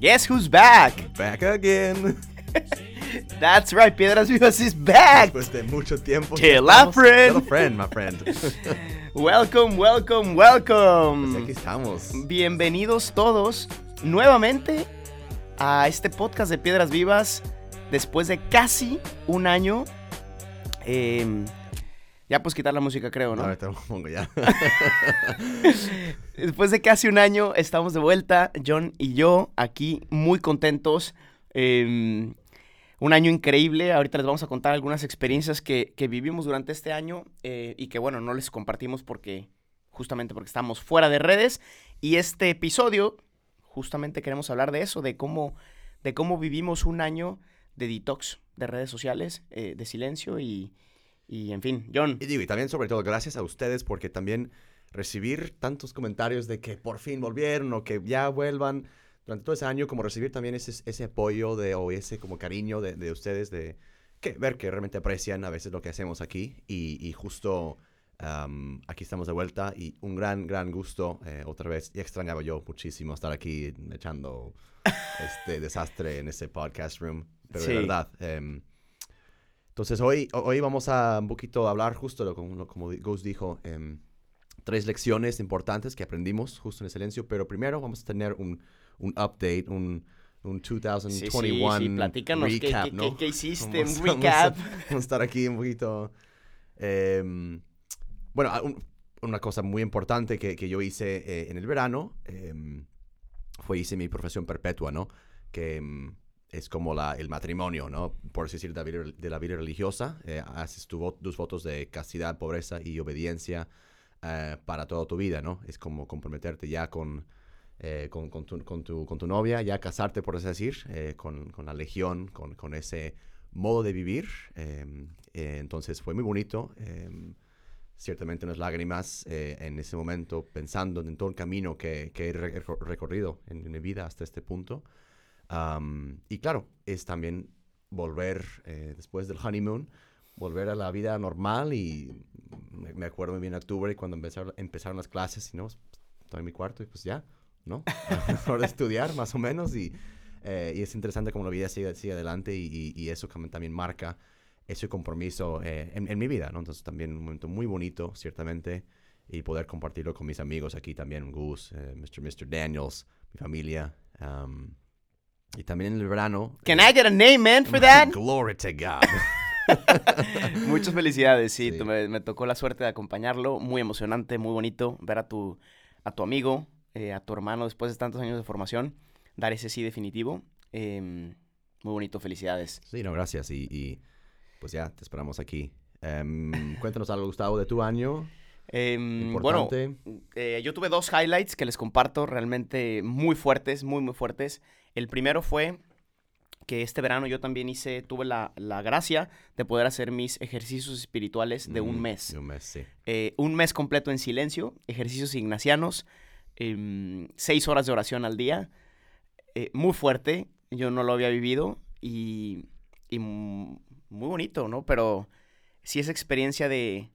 Guess who's back? Back again. That's right, Piedras Vivas is back. Después de mucho tiempo. Estamos. friend. Tell a friend, my friend. Welcome, welcome, Pues aquí welcome. estamos. Bienvenidos todos nuevamente a este podcast de Piedras Vivas después de casi un año. Em, ya pues quitar la música, creo, ¿no? Ahorita lo pongo ya. Después de casi un año estamos de vuelta, John y yo, aquí muy contentos. Eh, un año increíble. Ahorita les vamos a contar algunas experiencias que, que vivimos durante este año eh, y que, bueno, no les compartimos porque, justamente porque estamos fuera de redes. Y este episodio, justamente queremos hablar de eso, de cómo, de cómo vivimos un año de detox de redes sociales, eh, de silencio y, y, en fin, John. Y digo, y también sobre todo gracias a ustedes porque también recibir tantos comentarios de que por fin volvieron o que ya vuelvan durante todo ese año, como recibir también ese, ese apoyo de, o ese como cariño de, de ustedes, de que ver que realmente aprecian a veces lo que hacemos aquí y, y justo am, aquí estamos de vuelta y un gran, gran gusto eh, otra vez. Y extrañaba yo muchísimo estar aquí echando este desastre en ese podcast room, pero Sí. de verdad. em, entonces hoy, ho- hoy vamos a un poquito hablar justo lo, como, como Ghost dijo, em, tres lecciones importantes que aprendimos justo en el silencio, pero primero vamos a tener un, un update, un, un Sí, sí, 2021 sí, platícanos recap, qué, ¿no? qué- qué hiciste, Vamos- un vamos a- recap. Vamos a estar aquí un poquito... em, bueno, un- una cosa muy importante que, que yo hice eh, en el verano em, fue hice mi profesión perpetua, ¿no? Que es como la, el matrimonio, ¿no? Por así decir, de la vida, religiosa. Eh, haces tu tus votos de castidad, pobreza y obediencia eh, para toda tu vida, ¿no? Es como comprometerte ya con, eh, con, con tu, con, tu, con tu novia, ya casarte, por así decir, eh, con, la legión, con, ese modo de vivir. em, entonces fue muy bonito. em, ciertamente unas lágrimas en ese momento, pensando en todo el camino que, que he re- recorrido en mi vida hasta este punto. Am, y claro, es también volver eh, después del honeymoon, volver a la vida normal y me, acuerdo muy bien en octubre cuando empezaron, empezaron las clases y no, estoy en mi cuarto y pues ya, ¿no? Hora de estudiar más o menos y, eh, y es interesante cómo la vida sigue, sigue adelante y, y- y eso también marca ese compromiso eh, en, en mi vida, ¿no? Entonces también un momento muy bonito, ciertamente, y poder compartirlo con mis amigos aquí también, Gus, eh, Mr. Mr. Daniels, mi familia. am, y también en el verano. Can eh, I get a name, man, for that? Glory to God. Muchas felicidades, sí. Sí. Me, me tocó la suerte de acompañarlo. Muy emocionante, muy bonito ver a tu, a tu amigo, eh, a tu hermano después de tantos años de formación, dar ese sí definitivo. Em, muy bonito, felicidades. sí, no, gracias. Y, y, pues ya, te esperamos aquí. Em, cuéntanos algo, Gustavo, de tu año. Em, bueno, eh, yo tuve dos highlights que les comparto realmente muy fuertes, muy, muy fuertes. El primero fue que este verano yo también hice, tuve la, la gracia de poder hacer mis ejercicios espirituales de un mes. De un mes, sí. Eh, un mes completo en silencio, ejercicios ignacianos, em, seis horas de oración al día, eh, muy fuerte, yo no lo había vivido y, y muy bonito, ¿no? Pero sí esa experiencia de,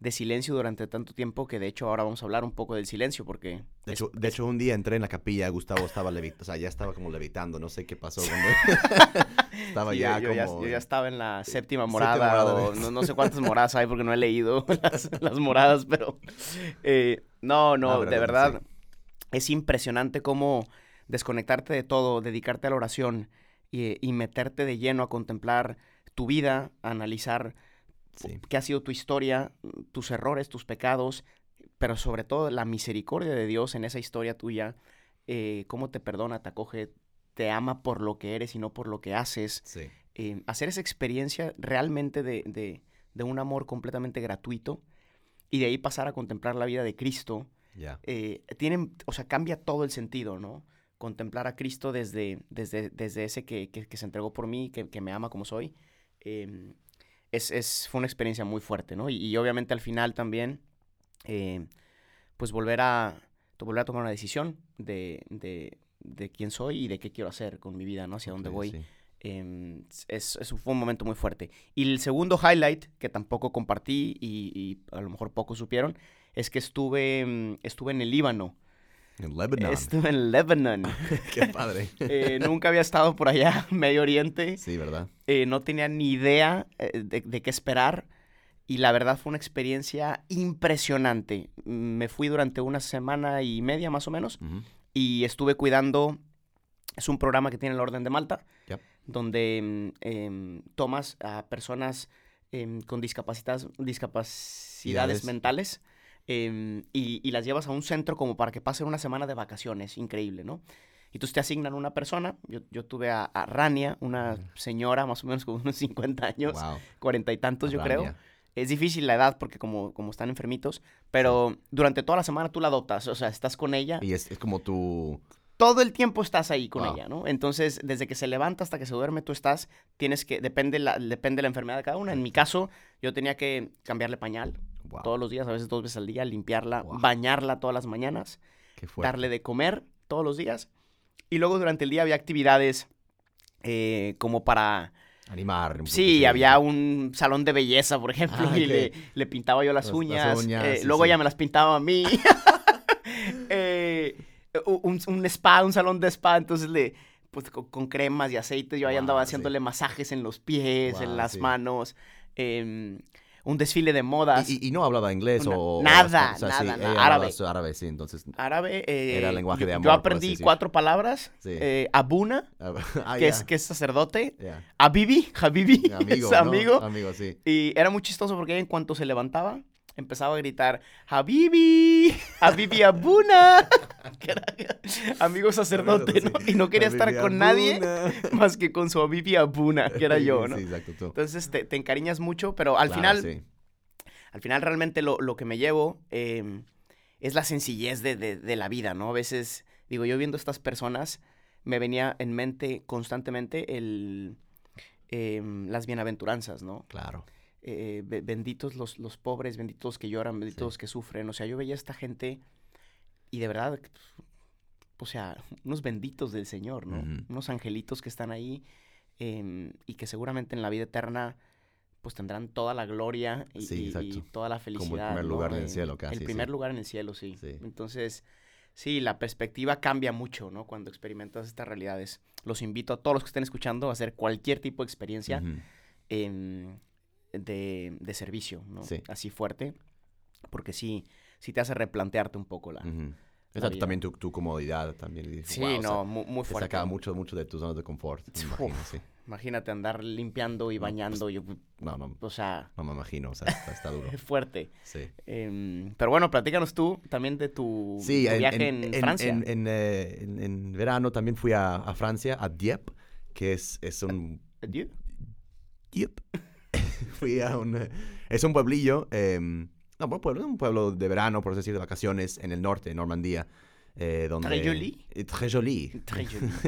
de silencio durante tanto tiempo que de hecho ahora vamos a hablar un poco del silencio porque... De es- hecho, de es- hecho, un día entré en la capilla, Gustavo estaba levitando, o sea, ya estaba como levitando, no sé qué pasó. cuando- estaba sí, ya yo, yo ya, como... yo ya estaba en la séptima Séptima morada, o no, no sé cuántas moradas hay porque no he leído las, las moradas, pero eh, no, no, pero de verdad sí. es impresionante cómo desconectarte de todo, dedicarte a la oración y, y meterte de lleno a contemplar tu vida, a analizar Sí. qué ha sido tu historia, tus errores, tus pecados, pero sobre todo la misericordia de Dios en esa historia tuya, eh, cómo te perdona, te acoge, te ama por lo que eres y no por lo que haces Sí. eh, hacer esa experiencia realmente de, de- de un amor completamente gratuito y de ahí pasar a contemplar la vida de Cristo, eh, tienen, o sea, cambia todo el sentido, ¿no? Contemplar a Cristo desde, desde, desde ese que, que- que se entregó por mí, que, que me ama como soy, eh, es, es- fue una experiencia muy fuerte, ¿no? Y, y obviamente al final también, eh, pues volver a, volver a tomar una decisión de, de, de quién soy y de qué quiero hacer con mi vida, ¿no? Hacia dónde voy. sí. Em, es, es- fue un momento muy fuerte. Y el segundo highlight, que tampoco compartí y, y a lo mejor pocos supieron, es que estuve, mm, estuve en el Líbano. En Lebanon. Estuve en Lebanon. Qué padre. Eh, nunca había estado por allá, Medio Oriente. Sí, ¿verdad? Eh, no tenía ni idea eh, de, de qué esperar. Y la verdad fue una experiencia impresionante. Me fui durante una semana y media más o menos Ujú. y estuve cuidando. Es un programa que tiene la Orden de Malta, Yep. donde mm, em, tomas a personas em, con discapacidades Idades. mentales em, y, y las llevas a un centro como para que pasen una semana de vacaciones. Increíble, ¿no? Y entonces te asignan una persona. Yo, yo tuve a, a Rania, una señora más o menos con unos 50 años, Wow. cuarenta y tantos, yo creo. Es difícil la edad porque como, como están enfermitos, pero durante toda la semana tú la adoptas, o sea, estás con ella, Y es, es como tu... todo el tiempo estás ahí con Wow. ella, ¿no? Entonces, desde que se levanta hasta que se duerme, tú estás, tienes que, depende la, depende la enfermedad de cada una. En mi caso, yo tenía que cambiarle pañal Wow. todos los días, a veces dos veces al día, limpiarla, Wow. bañarla todas las mañanas, darle de comer todos los días. Y luego durante el día había actividades eh, como para... Animar. un Sí, había un salón de belleza, por ejemplo, Ah, y le, le pintaba yo las, Las- las uñas. uñas, eh, sí, luego sí. ella me las pintaba a mí. Eh, un, un spa, un salón de spa, entonces le, pues con, con cremas y aceites, yo ahí andaba Wow, sí. haciéndole masajes en los pies, en Wow, las sí. manos, em, un desfile de modas. Y, no hablaba inglés Una- o... nada, o sea, nada, sí, nada, árabe. árabe, sí, entonces... árabe. eh, Era lenguaje yo- de Yo amor, así aprendí cuatro palabras. Sí. eh, Abuna, ah, que, ya, es, que es sacerdote. ya. Abibi, Habibi, Amigo, es ¿no? amigo. Amigo, sí. Y era muy chistoso porque en cuanto se levantaba, empezaba a gritar, Habibi, Habibi Abuna, que era amigo sacerdote, ¿no? Y no quería estar con nadie más que con su Habibi Abuna, que era yo, ¿no? Sí, exacto, tú. Entonces te, te encariñas mucho, pero al Claro, final, sí. al final realmente lo, lo que me llevo eh, es la sencillez de, de- de la vida, ¿no? A veces, digo, yo viendo estas personas, me venía en mente constantemente el, em, las bienaventuranzas, ¿no? Claro. Eh, be- benditos los, los pobres, benditos los que lloran, benditos Sí. los que sufren. O sea, yo veía a esta gente y de verdad, o sea, unos benditos del Señor, ¿no? Unos angelitos que están ahí em, y que seguramente en la vida eterna pues tendrán toda la gloria y, Sí, y- y exacto. toda la Como felicidad. el primer ¿no? lugar en el cielo, casi. El primer sí. lugar en el cielo, sí. Sí. Entonces, sí, la perspectiva cambia mucho, ¿no? Cuando experimentas estas realidades. Los invito a todos los que estén escuchando a hacer cualquier tipo de experiencia em, de, de servicio, ¿no? Sí. Así fuerte, porque sí, sí te hace replantearte un poco la... Exacto, vida. también tu, tu comodidad también. dices, Sí, "Wow", o sea, no, mu- muy, te fuerte. sacaba mucho, mucho de tus zonas de confort, imagino, sí. Imagínate andar limpiando y No, pues, bañando, y, No, no, o sea, no me imagino, o sea, está, está duro. es fuerte. Sí. Em, pero bueno, platícanos tú también de tu, Sí, tu viaje en, Francia. En, en, eh, en- en verano también fui a, a Francia, a Dieppe, que es, es un... Adieu. Dieppe. fui a un... eh, Es un pueblillo, em, no, buen pueblo, un pueblo de verano, por decir, de vacaciones, en el norte, en Normandía. eh, donde, Très joli. Eh, Très joli. Très joli.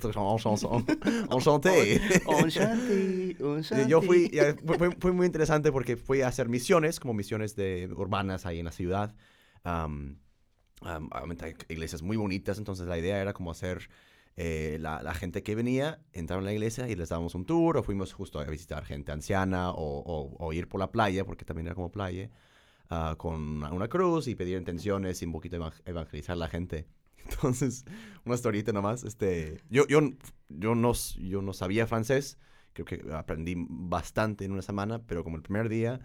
Très enchanson- Enchanté. Enchanté, Eh, enchanté. Yo fui, fue, fue- muy interesante porque fui a hacer misiones, como misiones de, urbanas ahí en la ciudad. Obviamente hay iglesias muy bonitas, entonces la idea era como hacer eh, la, la gente que venía, entrar en la iglesia y les dábamos un tour, o fuimos justo a visitar gente anciana, o, o- o ir por la playa, porque también era como playa, ah, con una, una cruz y pedir intenciones y un poquito evang- evangelizar a la gente. Entonces, una historita nomás, este, yo, yo, yo, no, yo no sabía francés, creo que aprendí bastante en una semana, pero como el primer día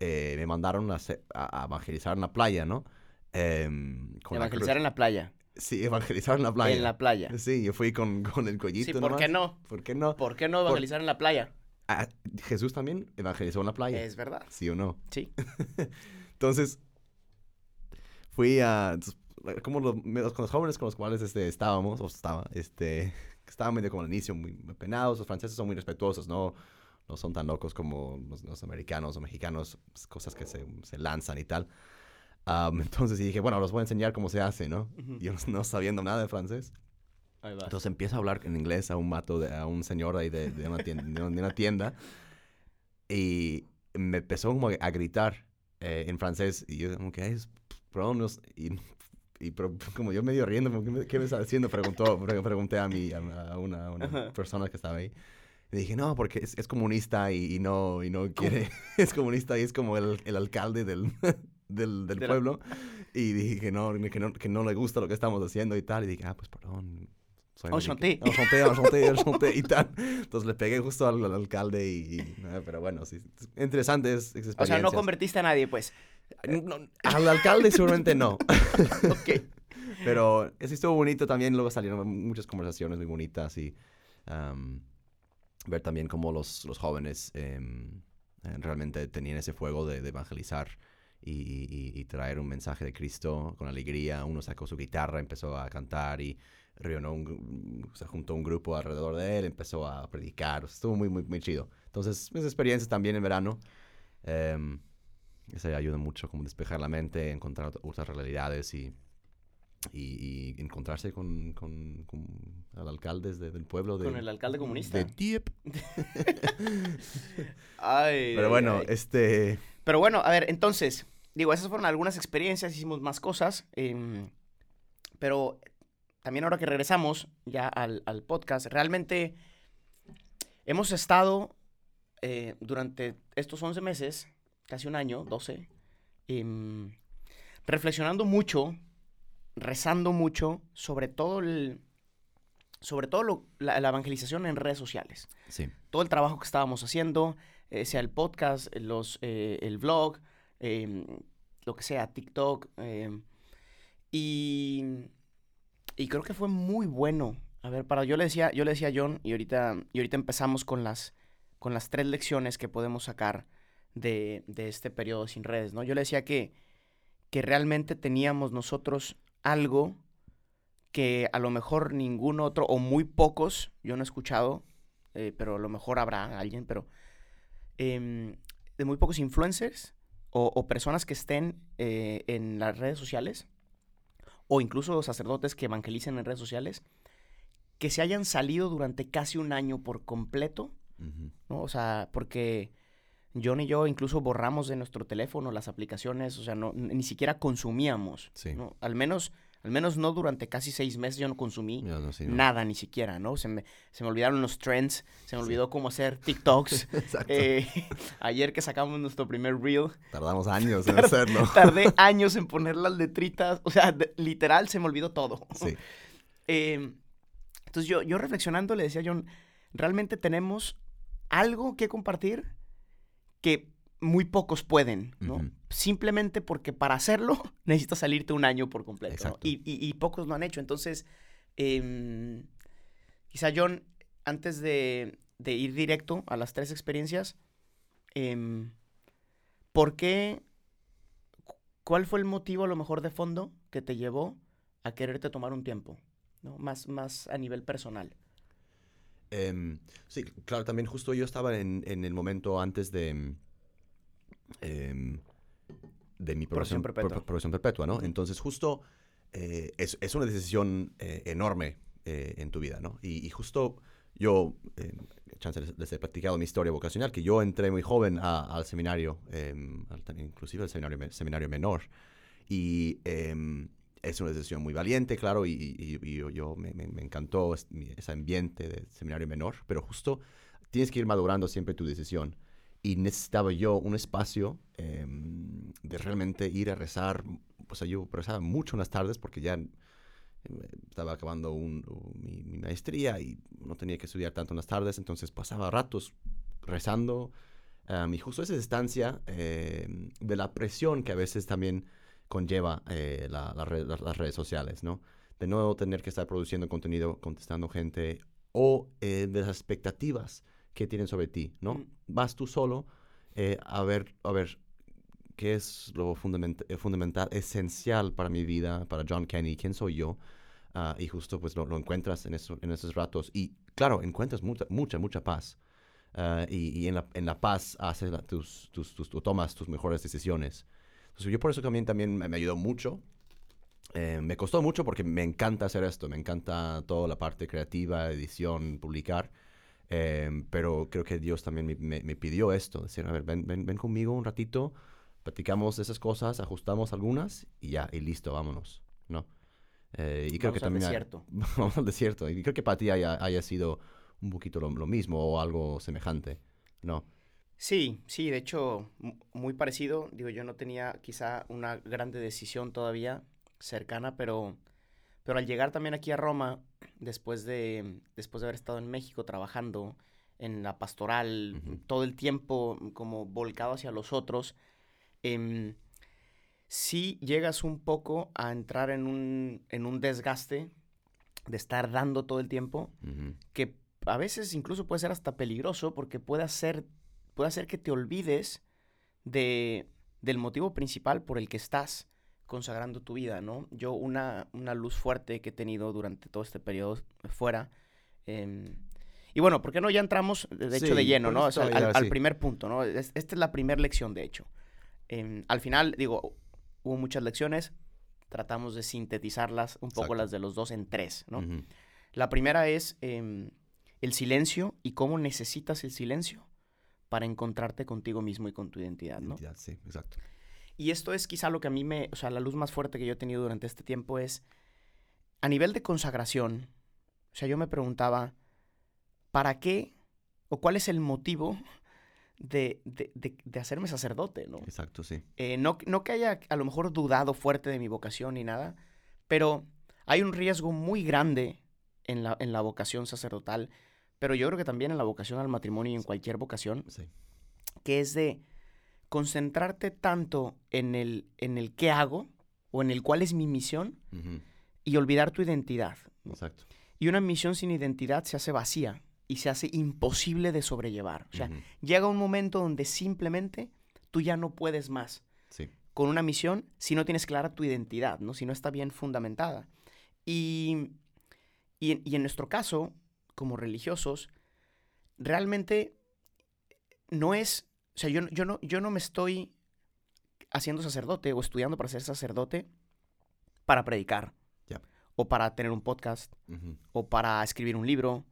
eh, me mandaron a, a- evangelizar en la playa, ¿no? Em, con la Evangelizar cruz. en la playa. Sí, evangelizar en la playa. En la playa. Sí, yo fui con, con el collito Sí, ¿por nomás. qué no? ¿Por qué no? ¿Por qué no evangelizar en la playa? Ah, Jesús también evangelizó en la playa. Es verdad. ¿Sí o no? Sí. Entonces, fui a... como los, con los jóvenes con los cuales este, estábamos, o estaba, este, estaban medio como al inicio muy penados, los franceses son muy respetuosos, ¿no? No son tan locos como los, los americanos o mexicanos, pues, cosas que se, se lanzan y tal. Am, entonces dije, bueno, los voy a enseñar cómo se hace, ¿no? Ujú. Yo no sabiendo nada de francés. Ahí. Entonces empiezo a hablar en inglés a un mato, de, a un señor ahí de, de una, tienda, de una- tienda. Y me empezó como a gritar eh, en francés. Y yo como que, "Ay, es- perdón, no sé", y, y pero como yo medio riendo, como, ¿qué me, qué me está diciendo? Preguntó, pre- pregunté a, mi, a, una, a una Ajá. persona que estaba ahí. Y dije, no, porque es, es comunista y, y no, y no quiere, es comunista y es como el, el alcalde del, del, del De la- pueblo. y dije que no, que no, que no le gusta lo que estamos haciendo y tal. Y dije, ah, pues perdón. Enchanté. Enchanté, enchanté, enchanté y tal. Entonces le pegué justo al, al alcalde y... y, ah, pero bueno, sí. Interesantes O sea, no convertiste a nadie, pues. No, al alcalde seguramente no. Ok. Pero sí estuvo bonito también. Luego salieron muchas conversaciones muy bonitas y ver también cómo los, los jóvenes em, eh, realmente tenían ese fuego de, de evangelizar y, y- y traer un mensaje de Cristo con alegría. Uno sacó su guitarra, empezó a cantar y reunió un, se juntó un grupo alrededor de él, empezó a predicar. Estuvo muy, muy, muy chido. Entonces, mis experiencias también en verano. em, eso ayuda mucho como despejar la mente, encontrar ot- otras realidades y, y, y encontrarse con, con, con el alcalde de- del pueblo. De, Con el alcalde comunista. De Dieppe. Ay, Pero bueno, ay. este... Pero bueno, a ver, entonces, digo, esas fueron algunas experiencias, hicimos más cosas, em, pero también ahora que regresamos ya al, al podcast, realmente hemos estado eh, durante estos 11 meses, casi un año, 12, em, reflexionando mucho, rezando mucho sobre todo el... Sobre todo lo- la- la evangelización en redes sociales Sí. todo el trabajo que estábamos haciendo, eh, sea el podcast, los, eh, el vlog, em, lo que sea, TikTok. em, y, y creo que fue muy bueno. A ver, para, yo le decía, yo le decía a John, y ahorita, y ahorita empezamos con las, con las tres lecciones que podemos sacar de, de este periodo sin redes, ¿no? Yo le decía que, que realmente teníamos nosotros algo que a lo mejor ningún otro, o muy pocos, yo no he escuchado, eh, pero a lo mejor habrá alguien, pero em, de muy pocos influencers o, o personas que estén eh, en las redes sociales, o incluso sacerdotes que evangelicen en redes sociales, que se hayan salido durante casi un año por completo. ¿no? O sea, porque John y yo incluso borramos de nuestro teléfono las aplicaciones, o sea, no, ni siquiera consumíamos, Sí. ¿no? Al menos, al menos no durante casi seis meses yo no consumí No, no, sí, no. nada ni siquiera, ¿no? Se me, se me olvidaron los trends, se me Sí. olvidó cómo hacer TikToks. Exacto. Eh, ayer que sacamos nuestro primer reel, Tardamos años en hacerlo. tardé años en poner las letritas, o sea, de- literal se me olvidó todo. Sí. Eh, entonces yo, yo reflexionando le decía a John, realmente tenemos algo que compartir que muy pocos pueden, ¿no? Simplemente porque para hacerlo necesitas salirte un año por completo. Y, y- y pocos lo han hecho. Entonces, em, quizá John, antes de, de ir directo a las tres experiencias, em, ¿por qué? cu- ¿Cuál fue el motivo a lo mejor de fondo que te llevó a quererte tomar un tiempo? ¿no? Más, más a nivel personal. Em, sí, claro, también justo yo estaba en, en el momento antes de, de mi Profesión perpetua. ¿no? Entonces justo eh, es, es una decisión eh, enorme eh, en tu vida, ¿no? Y, y justo yo, chance les, les he platicado mi historia vocacional, que yo entré muy joven a- al seminario, em, al- inclusive al seminario, seminario menor, y em, es una decisión muy valiente, claro, y, y- y yo, yo me, encantó ese ambiente de seminario menor, pero justo tienes que ir madurando siempre tu decisión. Y necesitaba yo un espacio em, de realmente ir a rezar. O sea, yo rezaba mucho en las tardes porque ya eh, estaba acabando un- mi, mi maestría y no tenía que estudiar tanto en las tardes, entonces pasaba ratos rezando. em, y justo esa distancia em, de la presión que a veces también conlleva eh, la- la red- las- las redes sociales, ¿no? De no tener que estar produciendo contenido, contestando gente, o eh, de las expectativas que tienen sobre ti, ¿no? Mm. Vas tú solo eh, a ver, a ver qué es lo fundament- eh, fundamental, esencial para mi vida, para John Kenny, quién soy yo, Ah, y justo pues lo, lo encuentras en, eso- en esos ratos. Y claro, encuentras mucha, mucha, mucha paz. Ah, y y en, la, en la paz haces la- tus, tus, tus, tú tomas tus mejores decisiones. Entonces yo por eso también, también me, me ayudó mucho. Eh, me costó mucho porque me encanta hacer esto, me encanta toda la parte creativa, edición, publicar. Eh, pero creo que Dios también me, me- me pidió esto, decir, a ver, ven, ven, ven conmigo un ratito, platicamos esas cosas, ajustamos algunas y ya, y listo, vámonos, ¿no? Eh, y creo Vamos que al también... desierto. vamos al desierto. Y creo que para ti haya, haya sido un poquito lo, lo mismo o algo semejante, ¿no? Sí, sí, de hecho, mu- muy parecido. Digo, yo no tenía quizá una grande decisión todavía cercana, pero, pero al llegar también aquí a Roma, después de, después de haber estado en México trabajando en la pastoral, todo el tiempo como volcado hacia los otros, em, sí llegas un poco a entrar en un, en un desgaste de estar dando todo el tiempo que a veces incluso puede ser hasta peligroso porque puede hacer, puede hacer que te olvides de, del motivo principal por el que estás consagrando tu vida, ¿no? Yo una, una luz fuerte que he tenido durante todo este periodo fuera. em, y bueno, ¿por qué no ya entramos de hecho de lleno, ¿no? O sea, al, al primer punto, ¿no? Es- esta es la primera lección, de hecho. Em, al final, digo, hubo muchas lecciones, tratamos de sintetizarlas un poco Exacto. las de los dos en tres, ¿no? La primera es em, el silencio y cómo necesitas el silencio para encontrarte contigo mismo y con tu identidad, ¿no? Identidad, sí, exacto. Y esto es quizá lo que a mí me, o sea, la luz más fuerte que yo he tenido durante este tiempo es, a nivel de consagración, o sea, yo me preguntaba, ¿para qué o cuál es el motivo de, de- de- de hacerme sacerdote, ¿no? Exacto, sí. Eh, no, no que haya a lo mejor dudado fuerte de mi vocación ni nada, pero hay un riesgo muy grande en la, en la vocación sacerdotal, pero yo creo que también en la vocación al matrimonio y en cualquier vocación, Sí. que es de concentrarte tanto en el, en el qué hago o en el cuál es mi misión y olvidar tu identidad. Exacto. Y una misión sin identidad se hace vacía y se hace imposible de sobrellevar. O sea, llega un momento donde simplemente tú ya no puedes más Sí. con una misión si no tienes clara tu identidad, ¿no? Si no está bien fundamentada. Y, y, en- y en nuestro caso, como religiosos, realmente no es, o sea, yo, no- yo, no, yo no me estoy haciendo sacerdote o estudiando para ser sacerdote para predicar. O para tener un podcast, o para escribir un libro.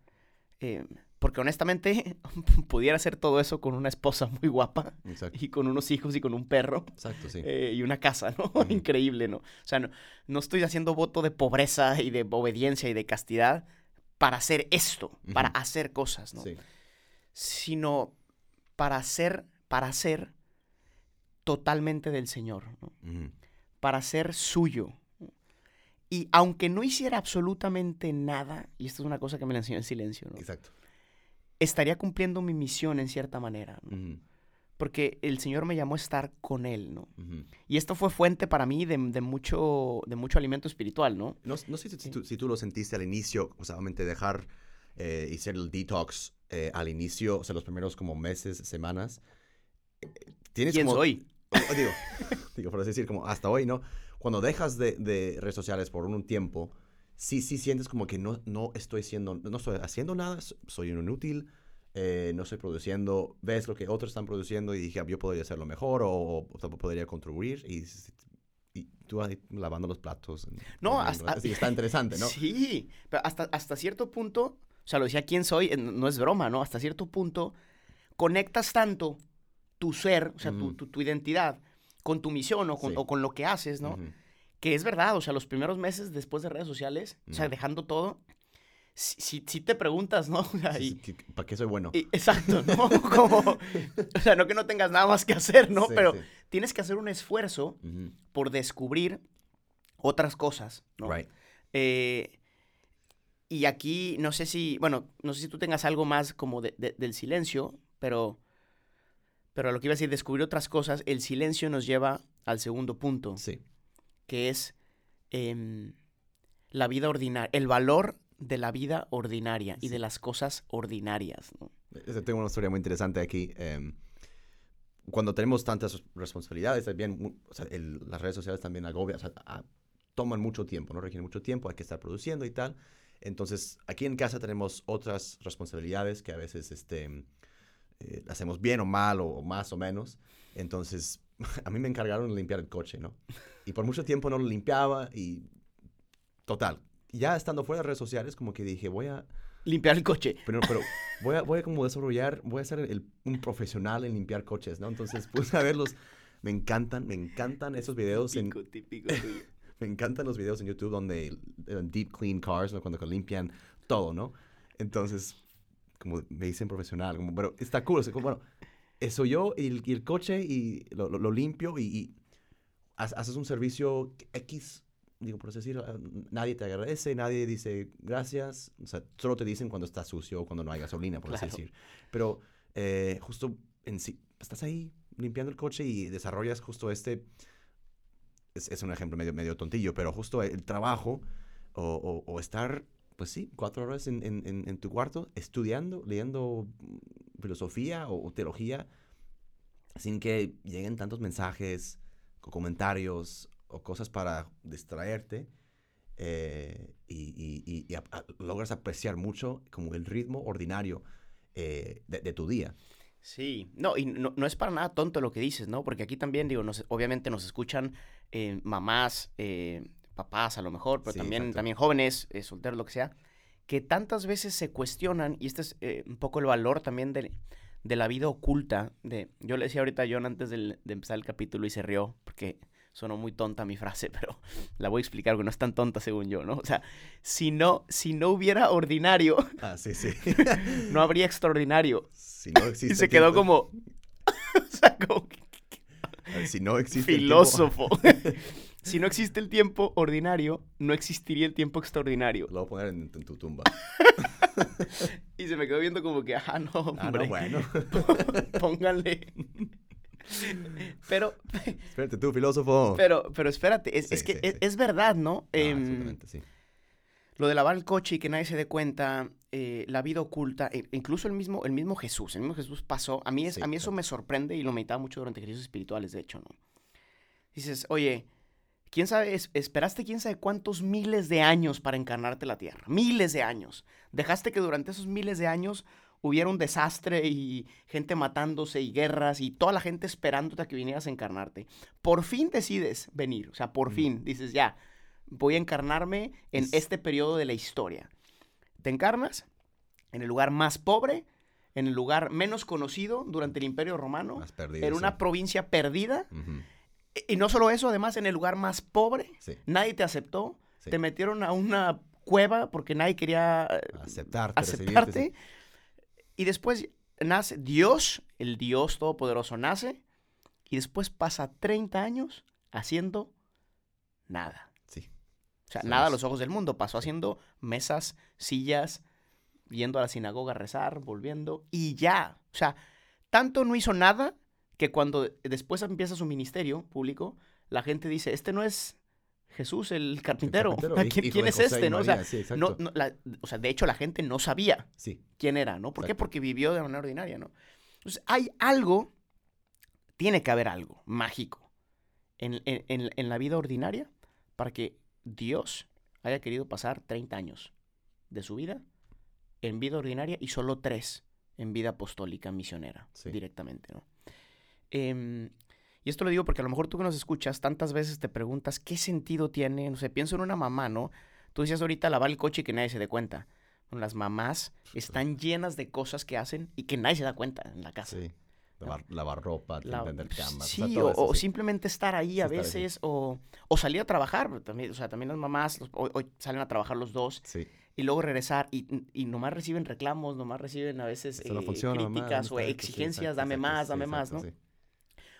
Eh, porque honestamente, pudiera hacer todo eso con una esposa muy guapa Exacto. y con unos hijos y con un perro Exacto, sí. eh, y una casa, ¿no? Increíble, ¿no? O sea, no, no estoy haciendo voto de pobreza y de obediencia y de castidad para hacer esto, para hacer cosas, ¿no? Sí. Sino para ser, para ser totalmente del Señor, ¿no? Para ser suyo. Y aunque no hiciera absolutamente nada, y esto es una cosa que me la enseñó en silencio, ¿no? Exacto. estaría cumpliendo mi misión en cierta manera, ¿no? Porque el Señor me llamó a estar con Él, ¿no? Y esto fue fuente para mí de, de mucho, de mucho alimento espiritual, ¿no? No, no sé si, tú, si tú lo sentiste al inicio, o sea, obviamente dejar eh, y hacer el detox eh, al inicio, o sea, los primeros como meses, semanas. eh, Tienes ¿Quién como, soy? digo, digo, por así decir, como hasta hoy, ¿no? Cuando dejas de, de redes sociales por un tiempo, sí, sí sientes como que no, no estoy siendo, no estoy haciendo nada, soy un inútil, eh, no estoy produciendo, ves lo que otros están produciendo y dije, "Ah, yo podría hacerlo mejor o, o podría contribuir y, y tú ahí lavando los platos. No, comiendo, hasta- está interesante, ¿no? Sí, pero hasta, hasta cierto punto, o sea, lo decía quién soy, eh, no es broma, ¿no? Hasta cierto punto, conectas tanto tu ser, o sea, tu, Ujú. tu- tu identidad, con tu misión o con, Sí. o con lo que haces, ¿no? Que es verdad, o sea, los primeros meses después de redes sociales, o sea, dejando todo, si, si- si te preguntas, ¿no? O sea, Sí, y- ¿Para qué soy bueno? y- exacto, ¿no? Como, o sea, no que no tengas nada más que hacer, ¿no? Sí, Pero sí. tienes que hacer un esfuerzo por descubrir otras cosas, ¿no? Right. Eh, y aquí, no sé si, bueno, no sé si tú tengas algo más como de- de- del silencio, pero, pero lo que iba a decir, descubrir otras cosas, el silencio nos lleva al segundo punto, Sí. que es em, la vida ordinaria, el valor de la vida ordinaria y de las cosas ordinarias, Tengo una historia muy interesante aquí. em, cuando tenemos tantas responsabilidades, también, mu- o sea, el- las redes sociales también agobian, o sea, a- toman mucho tiempo, ¿no? Requieren mucho tiempo, hay que estar produciendo y tal. Entonces, aquí en casa tenemos otras responsabilidades que a veces este, eh, hacemos bien o mal o, o más o menos. Entonces, a mí me encargaron de limpiar el coche, ¿no? Y por mucho tiempo no lo limpiaba y total. Ya estando fuera de redes sociales, como que dije, voy a, Limpiar el coche. pero, pero voy, a, voy a como desarrollar, voy a ser el- un profesional en limpiar coches, ¿no? Entonces puse a verlos. Me encantan, me encantan esos videos en, Típico, me encantan los videos en YouTube donde eh, deep clean cars, ¿no? Cuando limpian todo, ¿no? Entonces, como me dicen profesional, como, pero está cool, o sea, como, bueno, eso yo y el, y el coche y lo, lo- lo limpio y, y ha- haces un servicio X, digo, por así decirlo, eh, nadie te agradece, nadie dice gracias, o sea, solo te dicen cuando está sucio o cuando no hay gasolina, por así Claro. decir. Pero eh, justo en sí, estás ahí limpiando el coche y desarrollas justo este, es, es un ejemplo medio, medio tontillo, pero justo el trabajo o, o- o estar, pues sí, cuatro horas en, en- en- tu cuarto estudiando, leyendo filosofía o, teología, sin que lleguen tantos mensajes, o comentarios o cosas para distraerte. eh, y, y- logras apreciar mucho como el ritmo ordinario eh, de, tu día. Sí, no, y no, no es para nada tonto lo que dices, ¿no? Porque aquí también, digo, obviamente nos escuchan eh, mamás, papás a lo mejor, pero Sí, también, exacto. también jóvenes, eh, solteros, lo que sea, que tantas veces se cuestionan, y este es eh, un poco el valor también de, de la vida oculta. De, yo le decía ahorita a John antes del- de empezar el capítulo y se rió, porque sonó muy tonta mi frase, pero la voy a explicar, porque no es tan tonta según yo, ¿no? O sea, si no, si no hubiera ordinario, Ah, sí, sí. no habría extraordinario. si no existe Y se quedó tiempo- como... o sea, como que- Si no existe filósofo. Si no existe el tiempo ordinario, no existiría el tiempo extraordinario. Lo voy a poner en, en tu tumba. Y se me quedó viendo como que, ah, no, Ah, hombre, no, bueno. pónganle. Pero, Espérate tú, filósofo. pero, pero espérate, es, Sí, es que sí, es, sí. es verdad, ¿no? Ah, Em, absolutamente, sí. lo de lavar el coche y que nadie se dé cuenta, eh, la vida oculta, e- incluso el mismo, el mismo Jesús, el mismo Jesús pasó. A mí, es, a mí eso exacto. me sorprende y lo meditaba mucho durante ejercicios espirituales, de hecho, ¿no? Dices, oye, ¿quién sabe? es- esperaste quién sabe cuántos miles de años para encarnarte en la tierra. Miles de años. Dejaste que durante esos miles de años hubiera un desastre y gente matándose y guerras y toda la gente esperándote a que vinieras a encarnarte. Por fin decides venir, o sea, por Mm. fin dices, ya, voy a encarnarme en Es- este periodo de la historia. Te encarnas en el lugar más pobre, en el lugar menos conocido durante el Imperio Romano, perdido. en una sí. provincia perdida. Y no solo eso, además en el lugar más pobre, Sí. nadie te aceptó, Sí. te metieron a una cueva porque nadie quería eh, Aceptarte, aceptarte. Y después nace Dios, el Dios Todopoderoso nace, y después pasa 30 años haciendo nada. Sí. O sea, nada a los ojos del mundo. Pasó haciendo mesas, sillas, yendo a la sinagoga a rezar, volviendo, y ya. O sea, tanto no hizo nada que cuando después empieza su ministerio público, la gente dice, este no es Jesús el El carpintero. ¿Quién, es este? ¿no? O sea, sí, no, no, la- o sea, de hecho la gente no sabía Sí. quién era, ¿no? ¿Por qué? Porque vivió de manera ordinaria, ¿no? Entonces, hay algo, tiene que haber algo mágico en, en- en- en la vida ordinaria para que Dios haya querido pasar 30 años de su vida en vida ordinaria y solo 3 en vida apostólica misionera Sí. directamente, ¿no? Em, y esto lo digo porque a lo mejor tú que nos escuchas tantas veces te preguntas qué sentido tiene, no sé, pienso en una mamá, ¿no? Tú decías ahorita lavar el coche y que nadie se dé cuenta. Bueno, Las mamás están llenas de cosas que hacen y que nadie se da cuenta en la casa. Sí. Lavar, lavar ropa, La- tender camas. sí, o sea, o, todo eso, o sí. simplemente estar ahí a Sí, veces, o, o salir a trabajar, también, o sea, también las mamás los- hoy, salen a trabajar los dos Sí. y luego regresar y, y nomás reciben reclamos, nomás reciben a veces no eh, funciona, críticas ¿dónde o exigencias, exacto, dame exacto, más, dame más, ¿no?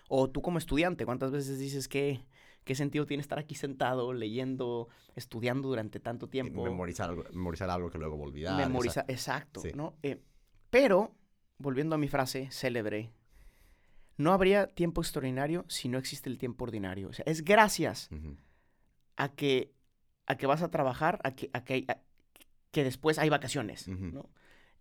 Exacto. O tú como estudiante, ¿cuántas veces dices que qué sentido tiene estar aquí sentado, leyendo, estudiando durante tanto tiempo? Memorizar algo, memorizar algo que luego olvidar. o sea, Memoriza- exacto, sí. ¿no? Eh, pero, volviendo a mi frase célebre, no habría tiempo extraordinario si no existe el tiempo ordinario. O sea, es gracias a que, a que vas a trabajar, a que, a que, a- que después hay vacaciones. ¿no?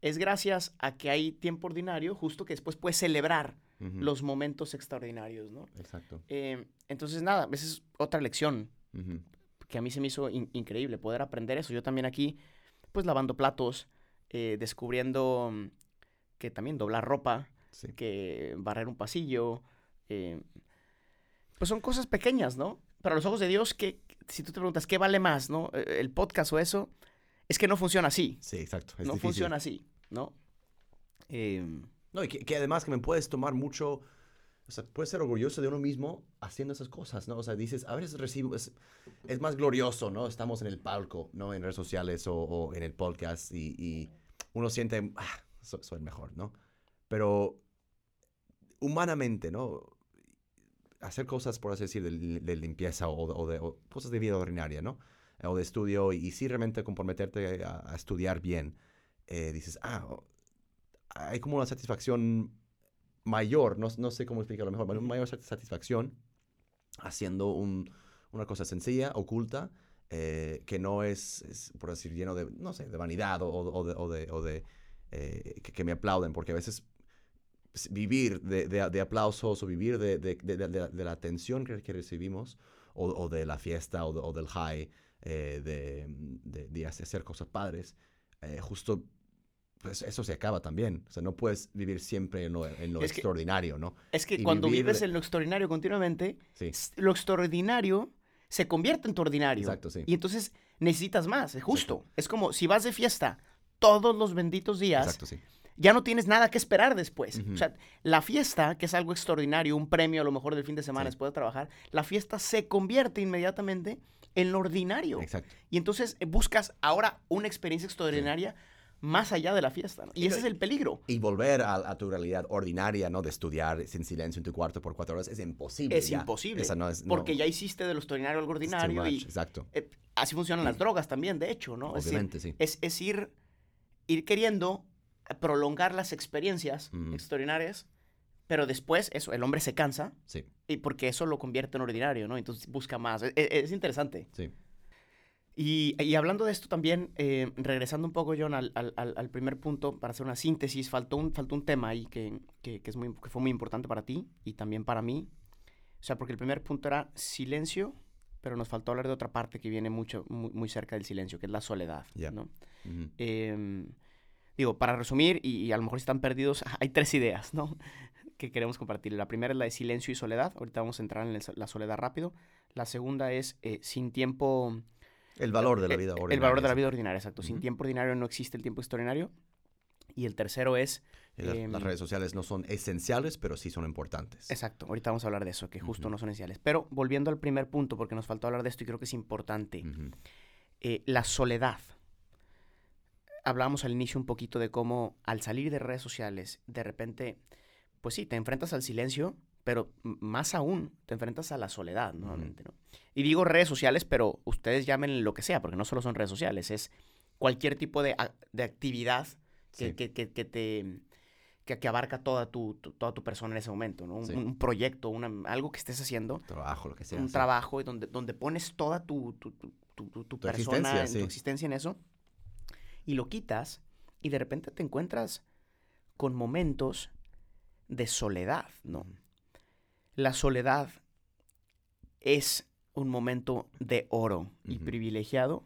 Es gracias a que hay tiempo ordinario, justo que después puedes celebrar los momentos extraordinarios, ¿no? Exacto. Eh, entonces, nada, esa es otra lección que a mí se me hizo in- increíble poder aprender eso. Yo también aquí, pues lavando platos, eh, descubriendo mm, que también doblar ropa, Sí. que barrer un pasillo, eh, pues son cosas pequeñas, ¿no? Pero a los ojos de Dios, que si tú te preguntas qué vale más, ¿no? Eh, El podcast o eso, es que no funciona así. Sí, exacto. Es no difícil. funciona así, ¿no? Em, No, y que, además que me puedes tomar mucho, o sea, puedes ser orgulloso de uno mismo haciendo esas cosas, ¿no? O sea, dices, a veces recibo, es, es más glorioso, ¿no? Estamos en el palco, ¿no? En redes sociales o, en el podcast y, uno siente, ah, soy, el mejor, ¿no? Pero humanamente, ¿no? Hacer cosas, por así decir, de, limpieza o, o de cosas de vida ordinaria, ¿no? O de estudio y, y sí realmente comprometerte a, estudiar bien, eh, dices, ah, hay como una satisfacción mayor, no, no sé cómo explicarlo mejor, pero una mayor sat- satisfacción haciendo un- una cosa sencilla, oculta, eh, que no es, es, por decir, lleno de, no sé, de vanidad o, o- de, o de, o de, eh, que, que me aplauden, porque a veces vivir de, de- de aplausos o vivir de, la atención que, que recibimos o, de la fiesta o, de- o del high, eh, de hacer cosas padres, eh, justo pues eso se acaba también. O sea, no puedes vivir siempre en lo, en lo Es que- extraordinario, ¿no? Es que Y cuando vivir vives en lo extraordinario continuamente, Sí, lo extraordinario se convierte en tu ordinario. exacto, sí. Y entonces necesitas más, es justo. Es como si vas de fiesta todos los benditos días, Exacto, sí. ya no tienes nada que esperar después. O sea, la fiesta, que es algo extraordinario, un premio a lo mejor del fin de semana Sí. después de trabajar, la fiesta se convierte inmediatamente en lo ordinario. Exacto. Y entonces buscas ahora una experiencia extraordinaria más allá de la fiesta. ¿no? Y Y ese es el peligro. Y volver a, a tu realidad ordinaria, ¿no? De estudiar sin silencio en tu cuarto por cuatro horas es imposible. Es ya. imposible. Esa no es, no, Porque ya hiciste de lo extraordinario algo ordinario much, y Exacto. eh, así funcionan las drogas también, de hecho, ¿no? Es decir, Obviamente, sí. es, es ir, ir queriendo prolongar las experiencias Ujú. extraordinarias, pero después eso, el hombre se cansa Sí, y porque eso lo convierte en ordinario, ¿no? Entonces busca más. Es, es- es interesante. sí. Y, y hablando de esto también, eh, regresando un poco, John, al, al- al- primer punto, para hacer una síntesis, faltó un, faltó un tema ahí que, que- que es muy, que fue muy importante para ti y también para mí. O sea, porque el primer punto era silencio, pero nos faltó hablar de otra parte que viene mucho, muy, muy cerca del silencio, que es la soledad, Ya. ¿no? Em, digo, para resumir, y, y a lo mejor si están perdidos, hay tres ideas, ¿no? Que queremos compartir. La primera es la de silencio y soledad. Ahorita vamos a entrar en el la soledad rápido. La segunda es eh, sin tiempo... El valor de la eh, vida El ordinaria. valor de la vida ordinaria, exacto. Sin tiempo ordinario no existe el tiempo extraordinario. Y el tercero es... Y las- em, las redes sociales no son esenciales, pero sí son importantes. Exacto, ahorita vamos a hablar de eso, que justo no son esenciales. Pero volviendo al primer punto, porque nos faltó hablar de esto y creo que es importante. Eh, la soledad. Hablábamos al inicio un poquito de cómo al salir de redes sociales, de repente, pues sí, te enfrentas al silencio, pero más aún, te enfrentas a la soledad, nuevamente, ¿no? Y digo redes sociales, pero ustedes llamen lo que sea, porque no solo son redes sociales, es cualquier tipo de, de actividad que, Sí. que- que- que te... Que, que abarca toda tu, tu- toda tu persona en ese momento, ¿no? Un, Sí. un proyecto, una, algo que estés haciendo, Trabajo, lo que sea. un sí. trabajo y donde, donde pones toda tu, tu, tu, tu- tu- tu Tu persona, existencia, en sí. tu existencia en eso, y lo quitas, y de repente te encuentras con momentos de soledad, ¿no? La soledad es un momento de oro y privilegiado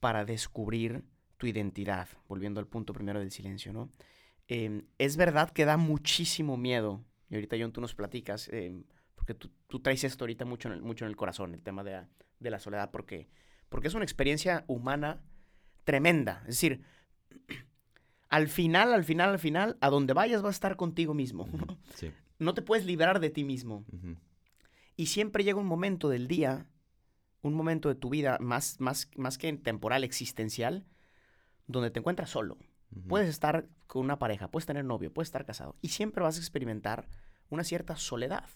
para descubrir tu identidad, volviendo al punto primero del silencio, ¿no? Em, es verdad que da muchísimo miedo, y ahorita John tú nos platicas, em, porque tú, tú traes esto ahorita mucho en el, mucho en el corazón, el tema de la, de la soledad, porque, porque es una experiencia humana tremenda, es decir, al final, al final, al final, a donde vayas vas a estar contigo mismo. Sí. No te puedes librar de ti mismo. Y siempre llega un momento del día, un momento de tu vida más, más, más que temporal, existencial, donde te encuentras solo. Puedes estar con una pareja, puedes tener novio, puedes estar casado. Y siempre vas a experimentar una cierta soledad,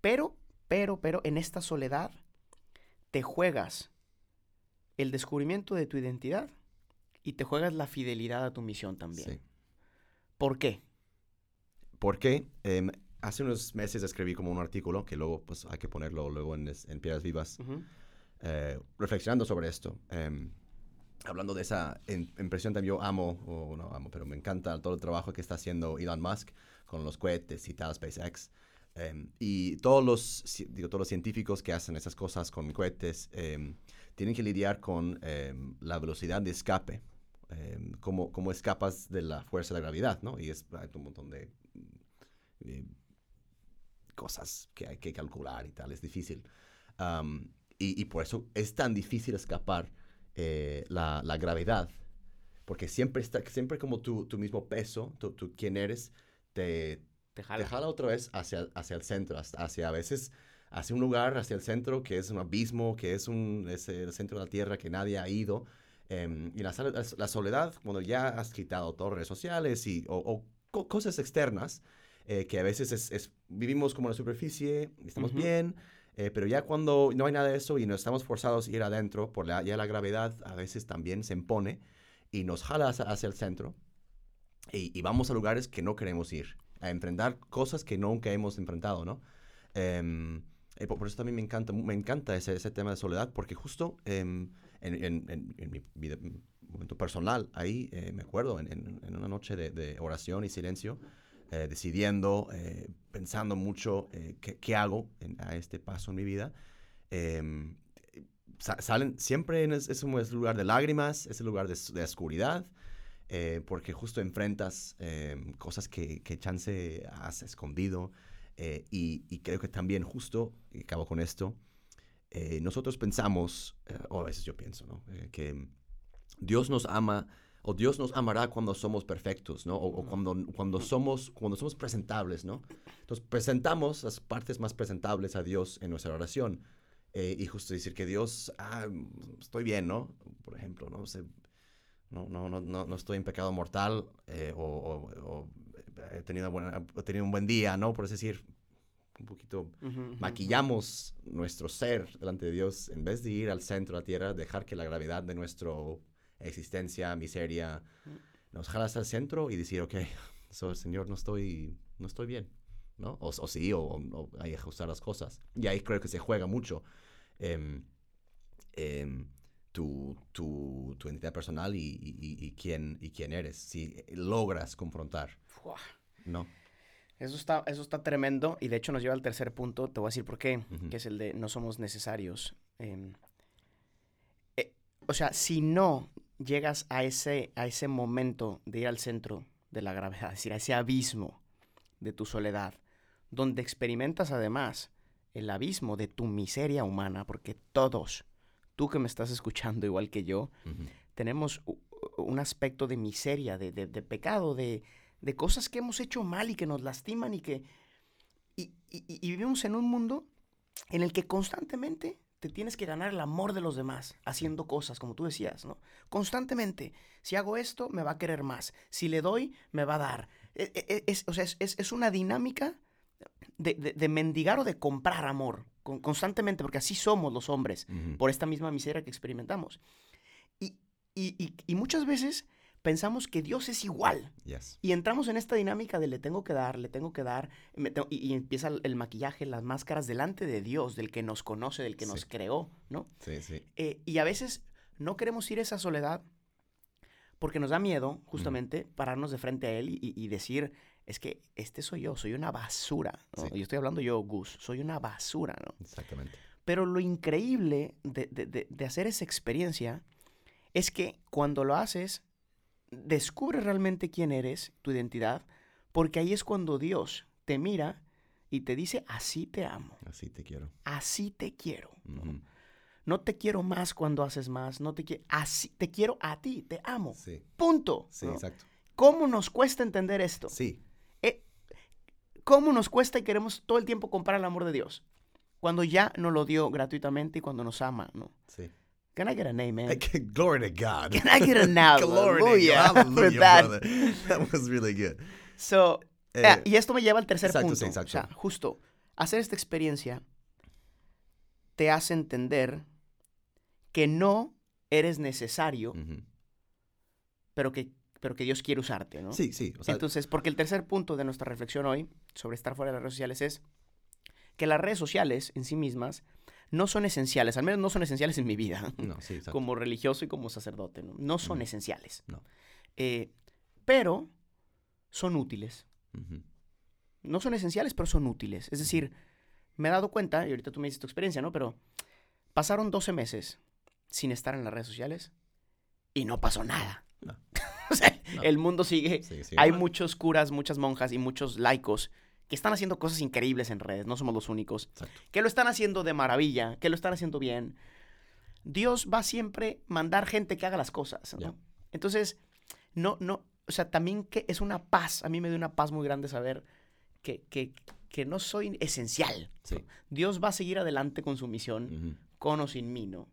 Pero, pero, pero en esta soledad te juegas el descubrimiento de tu identidad y te juegas la fidelidad a tu misión también. Sí. ¿Por qué? Porque em, hace unos meses escribí como un artículo que luego pues hay que ponerlo luego en, en Piedras Vivas, Ujú. eh, reflexionando sobre esto. em, hablando de esa im- impresión también, yo amo, o no amo, pero me encanta todo el trabajo que está haciendo Elon Musk con los cohetes y tal, SpaceX. em, y todos los, digo, todos los científicos que hacen esas cosas con cohetes em, tienen que lidiar con em, la velocidad de escape. Em, cómo, cómo escapas de la fuerza de la gravedad, ¿no? Y es hay un montón de eh, cosas que hay que calcular y tal, es difícil. Y, y por eso es tan difícil escapar eh, la, la gravedad, porque siempre está, siempre como tu, tu mismo peso, tu, tu quién eres, te, Te jala. te jala otra vez hacia, hacia el centro, hacia a veces hacia un lugar, hacia el centro, que es un abismo, que es, un, es el centro de la Tierra que nadie ha ido. Em, y la, la soledad, cuando ya has quitado todas las redes sociales y, o, o co- cosas externas, eh, que a veces es, es- vivimos como en la superficie, estamos Ujú. bien, eh, pero ya cuando no hay nada de eso y nos estamos forzados a ir adentro, por la, ya la gravedad a veces también se impone y nos jala hacia, hacia el centro y, y vamos a lugares que no queremos ir, a enfrentar cosas que nunca hemos enfrentado, ¿no? Em, eh, por, por eso también me encanta, me encanta ese, ese tema de soledad, porque justo em, en, en- en- mi vida, momento personal, ahí eh, me acuerdo, en, una noche de, de oración y silencio, eh, decidiendo, eh, pensando mucho eh, qué, qué hago a este paso en mi vida, em, sa- salen siempre en ese, ese lugar de lágrimas, ese lugar de, de oscuridad, eh, porque justo enfrentas em, cosas que, que chance has escondido. eh, y, y creo que también justo, y acabo con esto, eh, nosotros pensamos, eh, o a veces yo pienso, ¿no? Eh, que Dios nos ama o Dios nos amará cuando somos perfectos, ¿no? O, o cuando, cuando, somos, cuando somos presentables, ¿no? Entonces presentamos las partes más presentables a Dios en nuestra oración. eh, y justo decir que Dios, ah, estoy bien, ¿no? Por ejemplo, ¿no? no, no, no, no, no estoy en pecado mortal eh, o, o- o he, tenido buena- he tenido un buen día, ¿no? Por decir, un poquito Ujú, ujú. maquillamos nuestro ser delante de Dios en vez de ir al centro de la tierra, dejar que la gravedad de nuestra existencia, miseria, nos jala hasta el centro y decir, ok, so, Señor, no estoy, no estoy bien, ¿no? O, o sí, o, o hay que ajustar las cosas. Y ahí creo que se juega mucho em, em, tu, tu, tu identidad personal y, y- y- y quién, y quién eres, si logras confrontar. ¿no? Eso está, eso está tremendo y de hecho nos lleva al tercer punto, te voy a decir por qué, que es el de no somos necesarios. Em, eh, o sea, si no llegas a ese, a ese momento de ir al centro de la gravedad, es decir, a ese abismo de tu soledad, donde experimentas además el abismo de tu miseria humana, porque todos, tú que me estás escuchando igual que yo, tenemos un aspecto de miseria, de, de- de pecado, de, de cosas que hemos hecho mal y que nos lastiman y que... Y, y- y vivimos en un mundo en el que constantemente te tienes que ganar el amor de los demás haciendo cosas, como tú decías, ¿no? Constantemente. Si hago esto, me va a querer más. Si le doy, me va a dar. E- e- Es, o sea, es, es- una dinámica de, de- de mendigar o de comprar amor con- constantemente, porque así somos los hombres por esta misma miseria que experimentamos. Y, y- y- y muchas veces pensamos que Dios es igual. Yes. Y entramos en esta dinámica de le tengo que dar, le tengo que dar, me tengo- y, y empieza el, el maquillaje, las máscaras delante de Dios, del que nos conoce, del que nos creó, ¿no? Sí, sí. Eh, y a veces no queremos ir a esa soledad porque nos da miedo justamente pararnos de frente a Él y, y- decir, es que este soy yo, soy una basura. ¿no? Sí. Y estoy hablando yo, Gus, soy una basura, ¿no? Exactamente. Pero lo increíble de, de- de- de hacer esa experiencia es que cuando lo haces, descubres realmente quién eres, tu identidad, porque ahí es cuando Dios te mira y te dice, así te amo, Así te quiero. así te quiero. ¿no? Te quiero más cuando haces más, no te quiero, así, te quiero a ti, te amo. Sí, Punto. sí, ¿no? exacto. ¿Cómo nos cuesta entender esto? Sí, ¿Cómo nos cuesta y queremos todo el tiempo comprar el amor de Dios? Cuando ya nos lo dio gratuitamente y cuando nos ama, ¿no? sí. Can I get an amen? Glory to God. Can I get an Glory to hallelujah Hallelujah, that? brother. That was really good. So, Eh, ah, y esto me lleva al tercer exacto, punto. sí, exacto. O sea, justo, hacer esta experiencia te hace entender que no eres necesario, ujú. pero, que, pero que Dios quiere usarte, ¿no? Sí, sí. O sea, Entonces, porque el tercer punto de nuestra reflexión hoy sobre estar fuera de las redes sociales es que las redes sociales en sí mismas no son esenciales, al menos no son esenciales en mi vida, no, sí, como religioso y como sacerdote, ¿no? No son esenciales. No. Eh, pero son útiles. No son esenciales, pero son útiles. Es decir, me he dado cuenta, y ahorita tú me dices tu experiencia, ¿no? Pero pasaron 12 meses sin estar en las redes sociales y no pasó nada. No. o sea, No. el mundo sigue. Sí, sí, Hay muchos curas, muchas monjas y muchos laicos que están haciendo cosas increíbles en redes. No somos los únicos. Exacto. Que lo están haciendo de maravilla, que lo están haciendo bien. Dios va siempre a mandar gente que haga las cosas. Entonces, no, no, o sea, también que es una paz. A mí me da una paz muy grande saber que, que, que no soy esencial. Sí. Dios va a seguir adelante con su misión, con o sin mí, ¿no?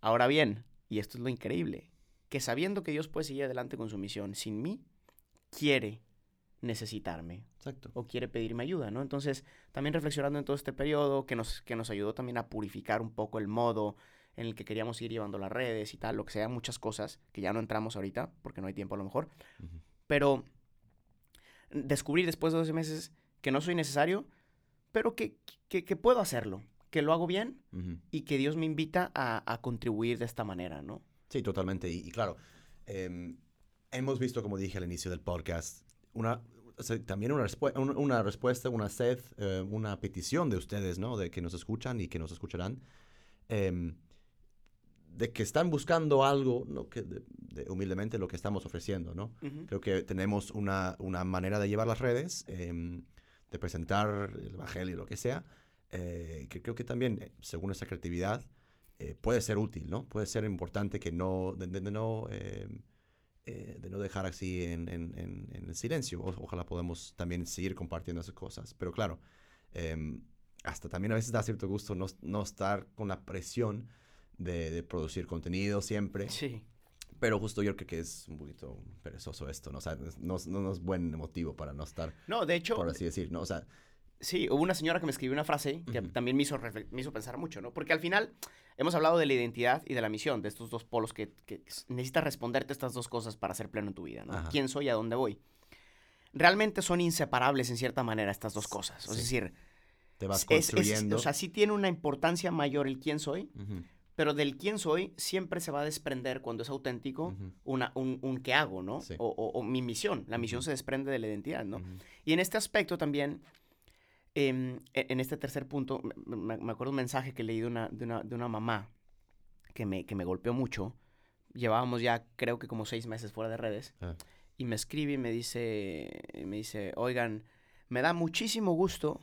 Ahora bien, y esto es lo increíble, que sabiendo que Dios puede seguir adelante con su misión sin mí, quiere necesitarme Exacto. o quiere pedirme ayuda, ¿no? Entonces, también reflexionando en todo este periodo que nos, que nos ayudó también a purificar un poco el modo en el que queríamos ir llevando las redes y tal, lo que sea, muchas cosas que ya no entramos ahorita porque no hay tiempo a lo mejor, pero descubrir después de 12 meses que no soy necesario, pero que, que, que puedo hacerlo, que lo hago bien y que Dios me invita a, a contribuir de esta manera, ¿no? Sí, totalmente. Y, y claro, em, hemos visto, como dije al inicio del podcast, una, o sea, también una, respue- un- una respuesta, una sed, eh, una petición de ustedes, ¿no? De que nos escuchan y que nos escucharán. em, de que están buscando algo, ¿no? Que de- de- humildemente lo que estamos ofreciendo, ¿no? Creo que tenemos una, una manera de llevar las redes, em, de presentar el evangelio, lo que sea, eh, que creo que también, eh, según nuestra creatividad, eh, puede ser útil, ¿no? Puede ser importante que no, de no, em, eh, de no dejar así en, en- en- en el silencio. O- ojalá podamos también seguir compartiendo esas cosas. Pero claro, em, hasta también a veces da cierto gusto no, no estar con la presión de, de producir contenido siempre. Sí. Pero justo yo creo que es un poquito perezoso esto, ¿no? O sea, no, no- no es buen motivo para no estar, No, de hecho, por así decir, ¿no? O sea, Sí, hubo una señora que me escribió una frase que también me hizo, me hizo pensar mucho, ¿no? Porque al final hemos hablado de la identidad y de la misión, de estos dos polos que, que necesitas responderte estas dos cosas para ser pleno en tu vida, ¿no? Ajá. ¿Quién soy y a dónde voy? Realmente son inseparables en cierta manera estas dos cosas. Es decir, te vas es- es- construyendo. o sea, sí tiene una importancia mayor el quién soy, pero del quién soy siempre se va a desprender cuando es auténtico una, un, un qué hago, ¿no? Sí. O, o- o mi misión. La misión se desprende de la identidad, ¿no? Y en este aspecto también, em, e- en este tercer punto, me, acuerdo un mensaje que leí de una, de una, de una mamá que me, que me golpeó mucho. Llevábamos ya, creo que como seis meses fuera de redes. Ah. Y me escribe y me dice, me dice, oigan, me da muchísimo gusto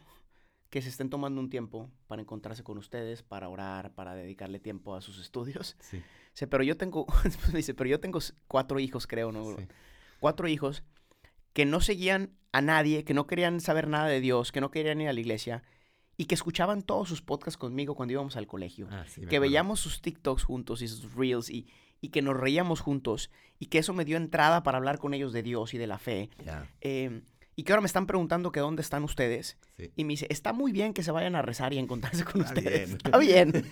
que se estén tomando un tiempo para encontrarse con ustedes, para orar, para dedicarle tiempo a sus estudios. Sí, Dice, pero yo tengo, me dice, pero yo tengo cuatro hijos, creo, ¿no? sí. cuatro hijos que no seguían a nadie, que no querían saber nada de Dios, que no querían ir a la iglesia y que escuchaban todos sus podcasts conmigo cuando íbamos al colegio. Ah, sí, que veíamos sus TikToks juntos y sus Reels y, y que nos reíamos juntos y que eso me dio entrada para hablar con ellos de Dios y de la fe. Eh, y que ahora me están preguntando que dónde están ustedes. sí. Y me dice, está muy bien que se vayan a rezar y a encontrarse con Está ustedes. bien. Está bien.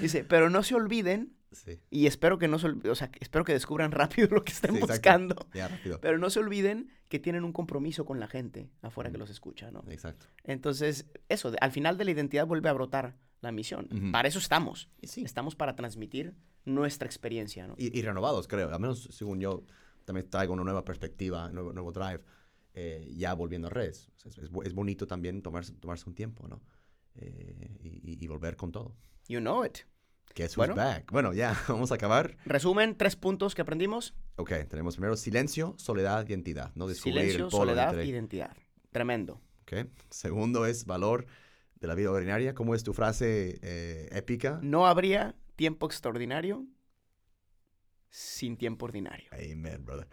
Dice, pero no se olviden Sí, y espero que no se o sea, espero que descubran rápido lo que estén Sí, buscando. ya, rápido. Pero no se olviden que tienen un compromiso con la gente afuera que Ujú. los escucha, ¿no? Exacto. Entonces, eso, al final de la identidad vuelve a brotar la misión. Ujú. Para eso estamos. Sí, Estamos para transmitir nuestra experiencia, ¿no? y, y renovados, creo. Al menos según yo, también traigo una nueva perspectiva, nuevo, nuevo drive, eh, ya volviendo a redes. O sea, es, es bo- es bonito también tomarse, tomarse un tiempo, ¿no? Eh, y- y volver con todo. You know it. Guess who's Bueno. back? Bueno, ya, vamos a acabar. Resumen, tres puntos que aprendimos. Ok, tenemos primero silencio, soledad, identidad, ¿no? Descubrir Silencio, el polo soledad, entre- identidad. Tremendo. Ok. Segundo es valor de la vida ordinaria. ¿Cómo es tu frase eh, épica? No habría tiempo extraordinario sin tiempo ordinario. Amen, brother.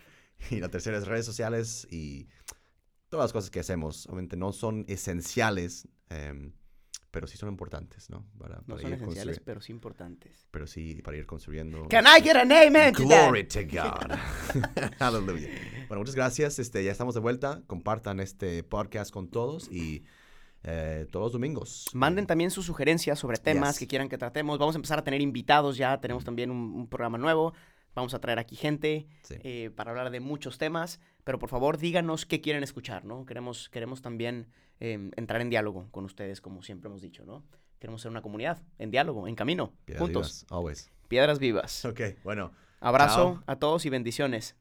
Y la tercera es redes sociales y todas las cosas que hacemos. Obviamente no son esenciales, em, pero sí son importantes, ¿no? Para, No para son ir esenciales, pero sí importantes. pero sí para ir construyendo. Can I get an amen? Glory to God. Aleluya. Bueno, muchas gracias. Este, ya estamos de vuelta. Compartan este podcast con todos y eh, todos los domingos. Manden también sus sugerencias sobre temas Yes. que quieran que tratemos. Vamos a empezar a tener invitados ya. Tenemos Mm. también un, un programa nuevo. Vamos a traer aquí gente Sí. eh, para hablar de muchos temas. Pero por favor, díganos qué quieren escuchar, ¿no? Queremos, queremos también eh, entrar en diálogo con ustedes, como siempre hemos dicho, ¿no? Queremos ser una comunidad en diálogo, en camino, Piedras juntos. vivas, always. Piedras vivas. Ok, bueno. Abrazo Chao. a todos y bendiciones.